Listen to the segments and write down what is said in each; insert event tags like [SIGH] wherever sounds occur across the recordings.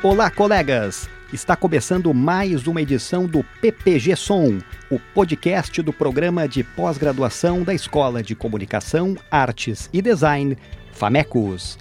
Olá, colegas! Está começando mais uma edição do PPG Som, o podcast do programa de pós-graduação da Escola de Comunicação, Artes e Design, FAMECOS.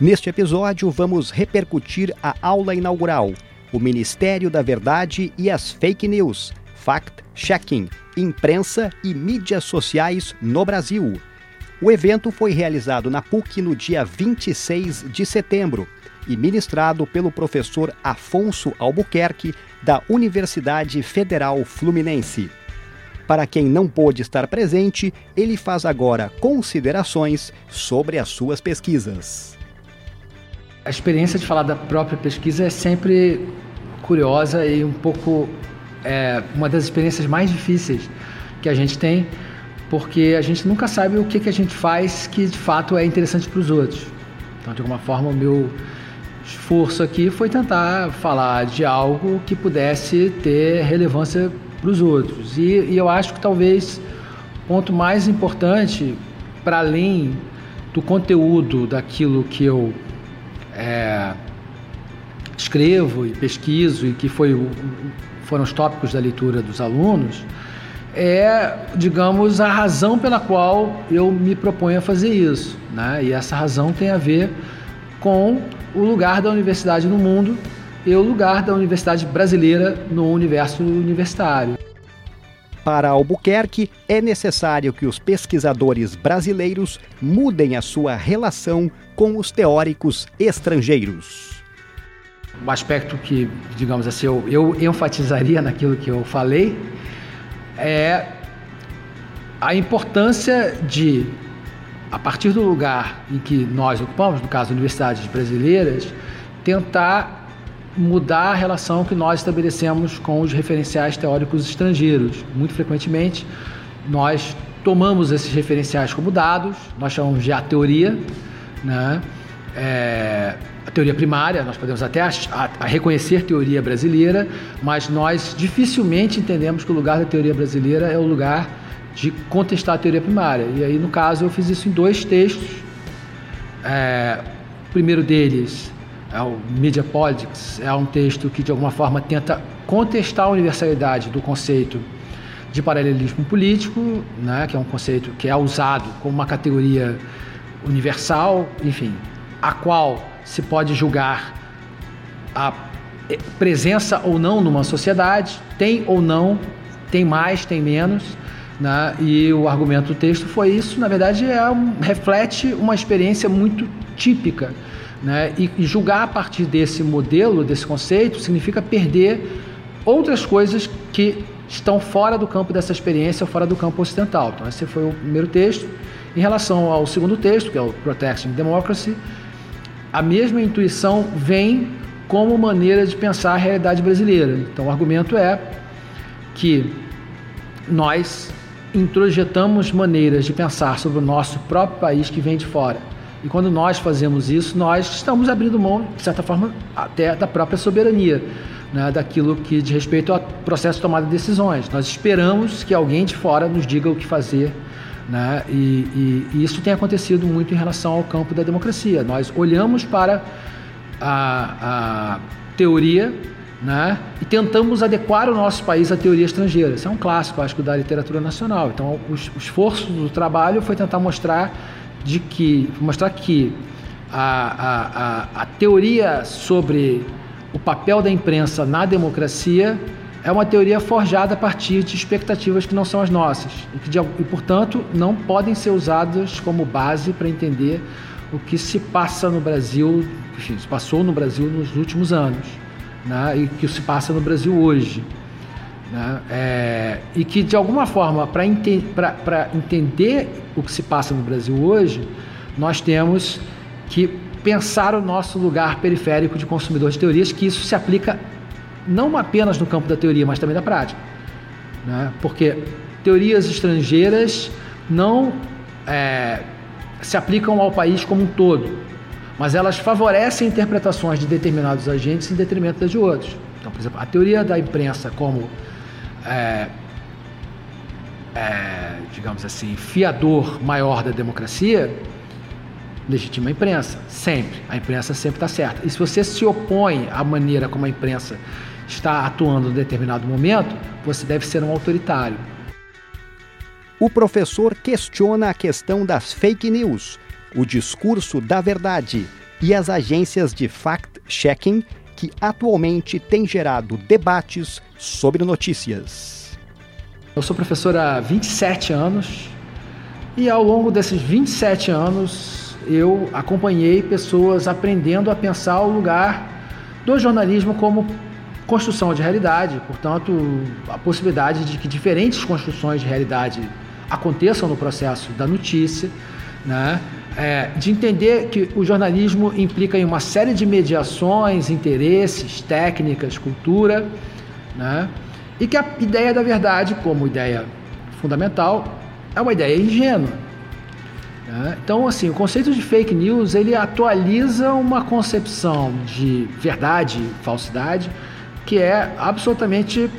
Neste episódio, vamos repercutir a aula inaugural, o Ministério da Verdade e as Fake News, Fact-Checking, Imprensa e Mídias Sociais no Brasil. O evento foi realizado na PUC no dia 26 de setembro e ministrado pelo professor Afonso Albuquerque, da Universidade Federal Fluminense. Para quem não pôde estar presente, ele faz agora considerações sobre as suas pesquisas. A experiência de falar da própria pesquisa é sempre curiosa e um pouco é, uma das experiências mais difíceis que a gente tem, porque a gente nunca sabe o que, que a gente faz que de fato é interessante para os outros. Então, de alguma forma, o meu esforço aqui foi tentar falar de algo que pudesse ter relevância para os outros. E, e, eu acho que talvez o ponto mais importante, para além do conteúdo daquilo que eu é, escrevo e pesquiso e que foi, foram os tópicos da leitura dos alunos, é, digamos, a razão pela qual eu me proponho a fazer isso. Né? E essa razão tem a ver com o lugar da universidade no mundo e o lugar da universidade brasileira no universo universitário. Para Albuquerque, é necessário que os pesquisadores brasileiros mudem a sua relação com os teóricos estrangeiros. O aspecto que, digamos assim, eu, eu enfatizaria naquilo que eu falei é a importância de, a partir do lugar em que nós ocupamos, no caso universidades brasileiras, tentar mudar a relação que nós estabelecemos com os referenciais teóricos estrangeiros. Muito frequentemente, nós tomamos esses referenciais como dados, nós chamamos de a teoria, né? É, a teoria primária, nós podemos até a, a, a reconhecer teoria brasileira, mas nós dificilmente entendemos que o lugar da teoria brasileira é o lugar de contestar a teoria primária. E aí, no caso, eu fiz isso em dois textos. É, o primeiro deles é o Media Politics, é um texto que, de alguma forma, tenta contestar a universalidade do conceito de paralelismo político, né, que é um conceito que é usado como uma categoria universal, enfim, a qual se pode julgar a presença ou não numa sociedade, tem ou não, tem mais, tem menos. Né? E o argumento do texto foi isso, na verdade, é um, reflete uma experiência muito típica. Né? E, e julgar a partir desse modelo, desse conceito, significa perder outras coisas que estão fora do campo dessa experiência, fora do campo ocidental. Então, esse foi o primeiro texto. Em relação ao segundo texto, que é o Protecting Democracy, a mesma intuição vem como maneira de pensar a realidade brasileira. Então, o argumento é que nós introjetamos maneiras de pensar sobre o nosso próprio país que vem de fora. E quando nós fazemos isso, nós estamos abrindo mão, de certa forma, até da própria soberania, né, daquilo que diz respeito ao processo de tomada de decisões. Nós esperamos que alguém de fora nos diga o que fazer né? E, e, e, isso tem acontecido muito em relação ao campo da democracia. Nós olhamos para a, a teoria né? e tentamos adequar o nosso país à teoria estrangeira. Isso é um clássico, acho, da literatura nacional. Então, o, o esforço do trabalho foi tentar mostrar de que mostrar que a, a, a, a teoria sobre o papel da imprensa na democracia é uma teoria forjada a partir de expectativas que não são as nossas e que, e, portanto, não podem ser usadas como base para entender o que se passa no Brasil, enfim, se passou no Brasil nos últimos anos, né, e que se passa no Brasil hoje. Né, é, e que, de alguma forma, para ente entender o que se passa no Brasil hoje, nós temos que pensar o nosso lugar periférico de consumidor de teorias, que isso se aplica não apenas no campo da teoria, mas também da prática. Né? Porque teorias estrangeiras não é, se aplicam ao país como um todo, mas elas favorecem interpretações de determinados agentes em detrimento de outros. Então, por exemplo, a teoria da imprensa como, é, é, digamos assim, fiador maior da democracia, legitima a imprensa, sempre. A imprensa sempre está certa. E se você se opõe à maneira como a imprensa está atuando em determinado momento, você deve ser um autoritário. O professor questiona a questão das fake news, o discurso da verdade e as agências de fact-checking que atualmente têm gerado debates sobre notícias. Eu sou professor há 27 anos e ao longo desses 27 anos eu acompanhei pessoas aprendendo a pensar o lugar do jornalismo como construção de realidade, portanto, a possibilidade de que diferentes construções de realidade aconteçam no processo da notícia, né? É, de entender que o jornalismo implica em uma série de mediações, interesses, técnicas, cultura, né? e que a ideia da verdade, como ideia fundamental, é uma ideia ingênua. Né? Então, assim, o conceito de fake news ele atualiza uma concepção de verdade, falsidade, que é absolutamente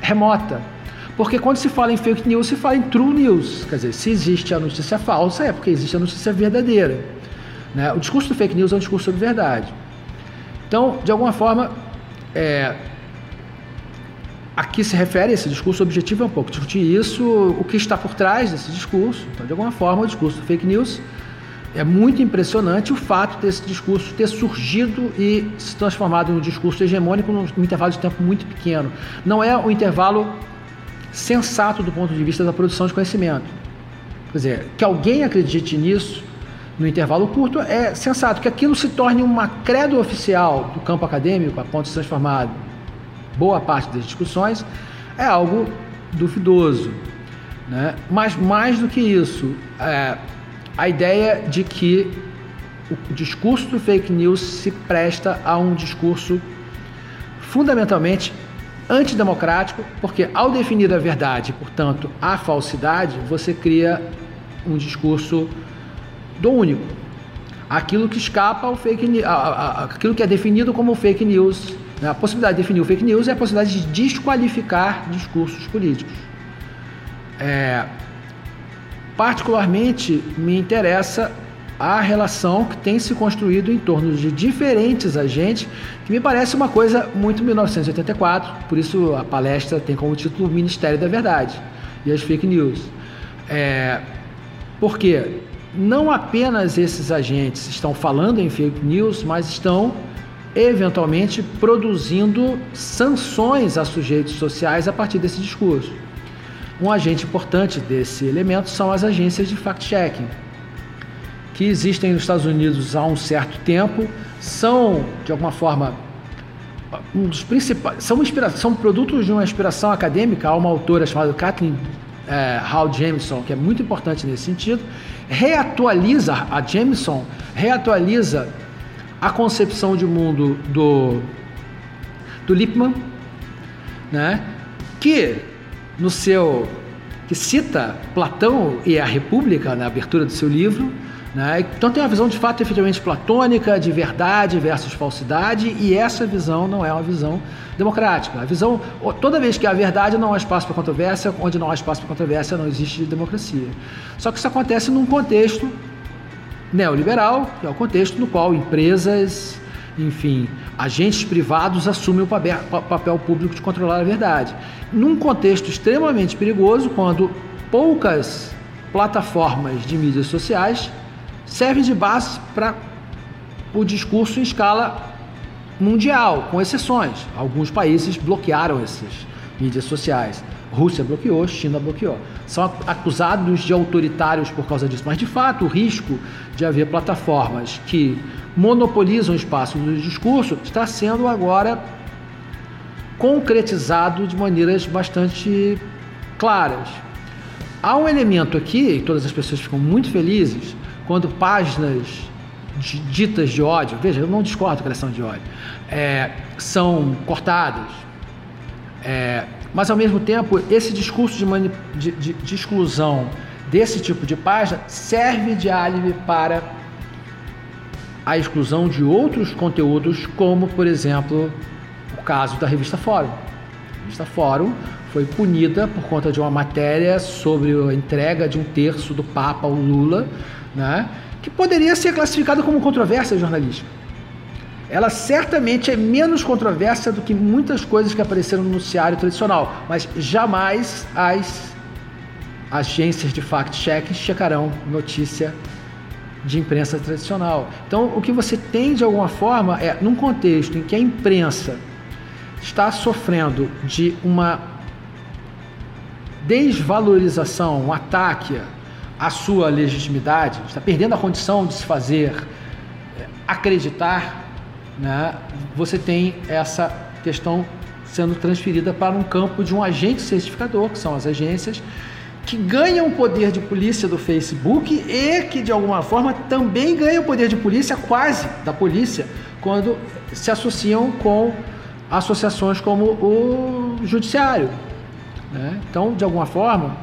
remota. Porque quando se fala em fake news, se fala em true news. Quer dizer, se existe a notícia falsa, é porque existe a notícia verdadeira. Né? O discurso do fake news é um discurso sobre verdade. Então, de alguma forma, é, aqui se refere, esse discurso objetivo é um pouco discutir isso, o que está por trás desse discurso. Então, de alguma forma, o discurso do fake news é muito impressionante o fato desse discurso ter surgido e se transformado num discurso hegemônico num, intervalo de tempo muito pequeno. Não é um intervalo sensato do ponto de vista da produção de conhecimento. Quer dizer, que alguém acredite nisso no intervalo curto é sensato. Que aquilo se torne uma credo oficial do campo acadêmico, a ponto de se transformar boa parte das discussões, é algo duvidoso. Né? Mas mais do que isso, é, a ideia de que o discurso do fake news se presta a um discurso fundamentalmente antidemocrático, porque ao definir a verdade, portanto, a falsidade, você cria um discurso do único. Aquilo que escapa ao fake aquilo que é definido como fake news. Né? A possibilidade de definir o fake news é a possibilidade de desqualificar discursos políticos. É, Particularmente me interessa a relação que tem se construído em torno de diferentes agentes, que me parece uma coisa muito 1984, por isso a palestra tem como título Ministério da Verdade e as fake news. É, porque não apenas esses agentes estão falando em fake news, mas estão eventualmente produzindo sanções a sujeitos sociais a partir desse discurso. Um agente importante desse elemento são as agências de fact-checking, que existem nos Estados Unidos há um certo tempo, são, de alguma forma, um dos principais, são, são produtos de uma inspiração acadêmica, há uma autora chamada Kathleen é, Hall Jameson, que é muito importante nesse sentido, reatualiza, a Jameson reatualiza a concepção de mundo do, do Lippmann, né, que no seu que cita Platão e a República na abertura do seu livro. Né? Então tem uma visão de fato efetivamente platônica, de verdade versus falsidade, e essa visão não é uma visão democrática. A visão, toda vez que há verdade, não há espaço para controvérsia, onde não há espaço para controvérsia, não existe democracia. Só que isso acontece num contexto neoliberal, que é o contexto no qual empresas, enfim, agentes privados assumem o papel público de controlar a verdade. Num contexto extremamente perigoso, quando poucas plataformas de mídias sociais servem de base para o discurso em escala mundial, com exceções. Alguns países bloquearam essas mídias sociais. Rússia bloqueou, China bloqueou. São acusados de autoritários por causa disso, mas de fato o risco de haver plataformas que monopolizam o espaço do discurso está sendo agora concretizado de maneiras bastante claras. Há um elemento aqui, e todas as pessoas ficam muito felizes, quando páginas ditas de ódio, veja, eu não discordo da são de ódio, é, são cortadas. É, mas ao mesmo tempo, esse discurso de, de, de, de exclusão desse tipo de página serve de álibi para a exclusão de outros conteúdos, como, por exemplo, o caso da revista Fórum. A revista Fórum foi punida por conta de uma matéria sobre a entrega de um terço do Papa ao Lula, né, que poderia ser classificada como controvérsia jornalística. Ela certamente é menos controversa do que muitas coisas que apareceram no noticiário tradicional, mas jamais as agências de fact-check checarão notícia de imprensa tradicional. Então, o que você tem de alguma forma é, num contexto em que a imprensa está sofrendo de uma desvalorização, um ataque à sua legitimidade, está perdendo a condição de se fazer é, acreditar, né? você tem essa questão sendo transferida para um campo de um agente certificador, que são as agências, que ganham o poder de polícia do Facebook e que de alguma forma também ganham o poder de polícia quase da polícia quando se associam com associações como o judiciário. Né? Então, de alguma forma,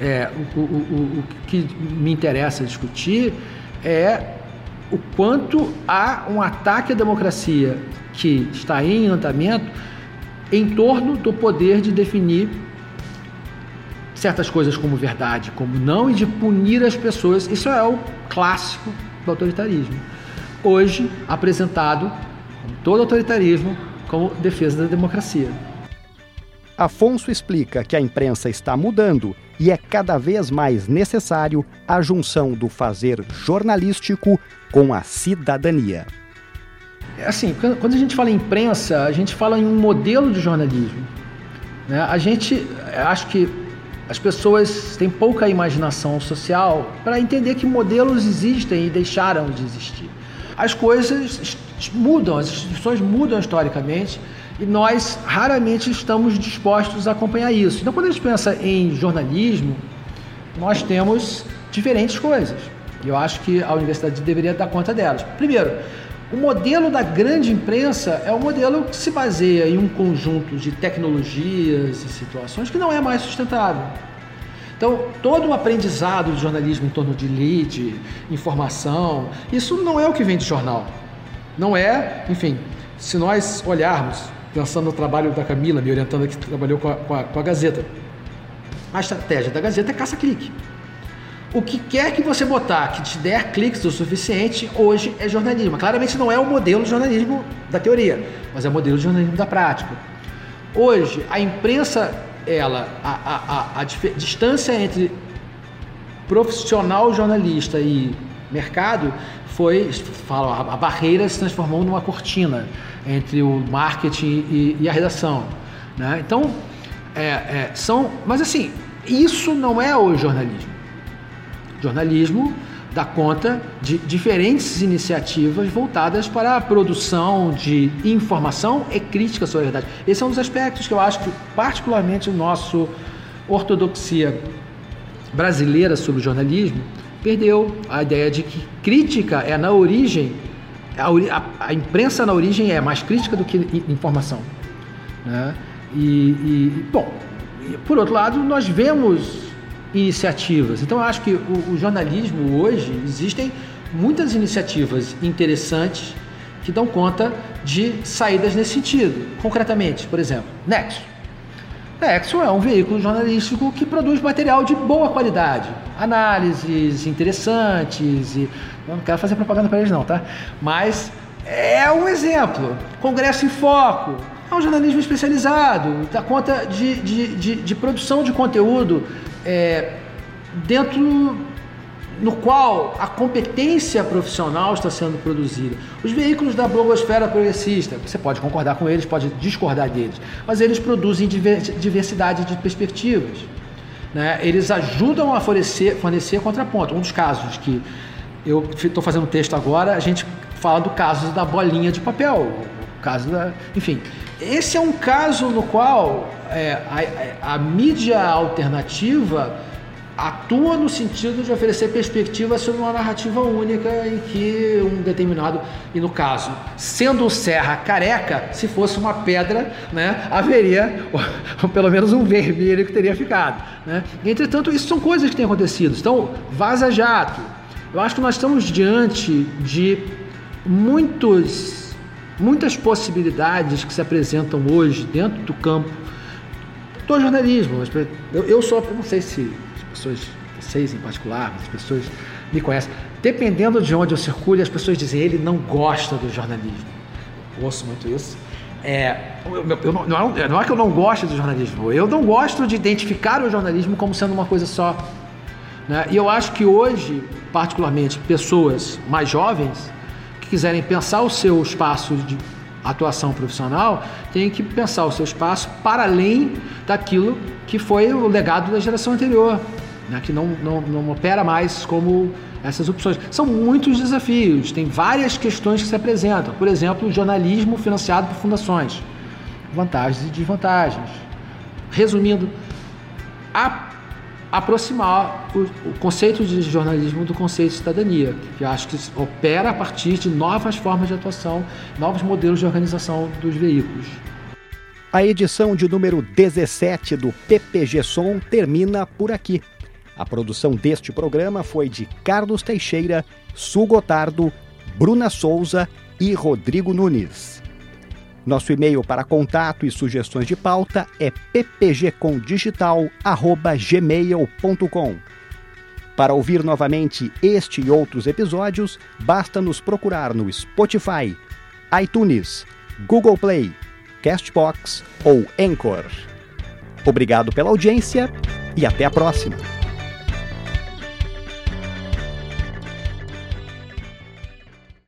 é, o, o, o, o que me interessa discutir é o quanto há um ataque à democracia que está em andamento em torno do poder de definir certas coisas como verdade, como não, e de punir as pessoas. Isso é o clássico do autoritarismo. Hoje apresentado, como todo autoritarismo, como defesa da democracia. Afonso explica que a imprensa está mudando e é cada vez mais necessário a junção do fazer jornalístico com a cidadania. É assim, quando a gente fala em imprensa, a gente fala em um modelo de jornalismo. Né? A gente, acho que as pessoas têm pouca imaginação social para entender que modelos existem e deixaram de existir. As coisas mudam, as instituições mudam historicamente e nós raramente estamos dispostos a acompanhar isso. Então, quando a gente pensa em jornalismo, nós temos diferentes coisas. E eu acho que a universidade deveria dar conta delas. Primeiro, o modelo da grande imprensa é um modelo que se baseia em um conjunto de tecnologias e situações que não é mais sustentável. Então, todo o aprendizado de jornalismo em torno de lead, informação, isso não é o que vem de jornal. Não é, enfim, se nós olharmos, pensando no trabalho da Camila, me orientando que trabalhou com a, com a, com a Gazeta, a estratégia da Gazeta é caça-clique. O que quer que você botar que te der cliques o suficiente, hoje é jornalismo. Claramente não é o modelo de jornalismo da teoria, mas é o modelo de jornalismo da prática. Hoje, a imprensa, ela, a, a, a, a distância entre profissional jornalista e mercado foi, falo, a, barreira se transformou numa cortina entre o marketing e, e a redação. Né? Então, é, é, são, mas assim, isso não é o jornalismo. Jornalismo dá conta de diferentes iniciativas voltadas para a produção de informação e crítica sobre a verdade. Esse é um dos aspectos que eu acho que, particularmente, o nosso ortodoxia brasileira sobre o jornalismo perdeu a ideia de que crítica é na origem, a, a, a imprensa na origem é mais crítica do que informação. Né? E, e, bom, por outro lado, nós vemos iniciativas. Então, eu acho que o, o jornalismo hoje existem muitas iniciativas interessantes que dão conta de saídas nesse sentido. Concretamente, por exemplo, Nexo. Nexo é um veículo jornalístico que produz material de boa qualidade, análises interessantes e não quero fazer propaganda para eles não, tá? Mas é um exemplo. Congresso em Foco é um jornalismo especializado, dá conta de, de, de, de produção de conteúdo é, dentro no qual a competência profissional está sendo produzida. Os veículos da blogosfera progressista, você pode concordar com eles, pode discordar deles, mas eles produzem diversidade de perspectivas. Né? Eles ajudam a fornecer, fornecer contraponto. Um dos casos que eu estou fazendo texto agora, a gente fala do caso da bolinha de papel, o caso da, enfim, esse é um caso no qual é, a, a, mídia alternativa atua no sentido de oferecer perspectiva sobre uma narrativa única em que um determinado, e no caso, sendo o Serra careca, se fosse uma pedra, né, haveria ou, [LAUGHS] pelo menos um vermelho que teria ficado. Né? Entretanto, isso são coisas que têm acontecido. Então, vaza jato. Eu acho que nós estamos diante de muitos, muitas possibilidades que se apresentam hoje dentro do campo do jornalismo. Eu, eu eu não sei se pessoas, vocês em particular, as pessoas me conhecem. Dependendo de onde eu circule, as pessoas dizem ele não gosta do jornalismo. Eu ouço muito isso. É, eu, eu não, não, é, não é que eu não gosto do jornalismo, eu não gosto de identificar o jornalismo como sendo uma coisa só. Né? E eu acho que hoje, particularmente, pessoas mais jovens que quiserem pensar o seu espaço de atuação profissional, têm que pensar o seu espaço para além daquilo que foi o legado da geração anterior, né? que não, não, não opera mais como essas opções. São muitos desafios, tem várias questões que se apresentam. Por exemplo, o jornalismo financiado por fundações, vantagens e desvantagens. Resumindo, a, aproximar o, o, conceito de jornalismo do conceito de cidadania, que acho que opera a partir de novas formas de atuação, novos modelos de organização dos veículos. A edição de número 17 do PPG Som termina por aqui. A produção deste programa foi de Carlos Teixeira, Su Gotardo, Bruna Souza e Rodrigo Nunes. Nosso e-mail para contato e sugestões de pauta é ppgcondigital@gmail.com. Para ouvir novamente este e outros episódios, basta nos procurar no Spotify, iTunes, Google Play, Castbox ou Anchor. Obrigado pela audiência e até a próxima.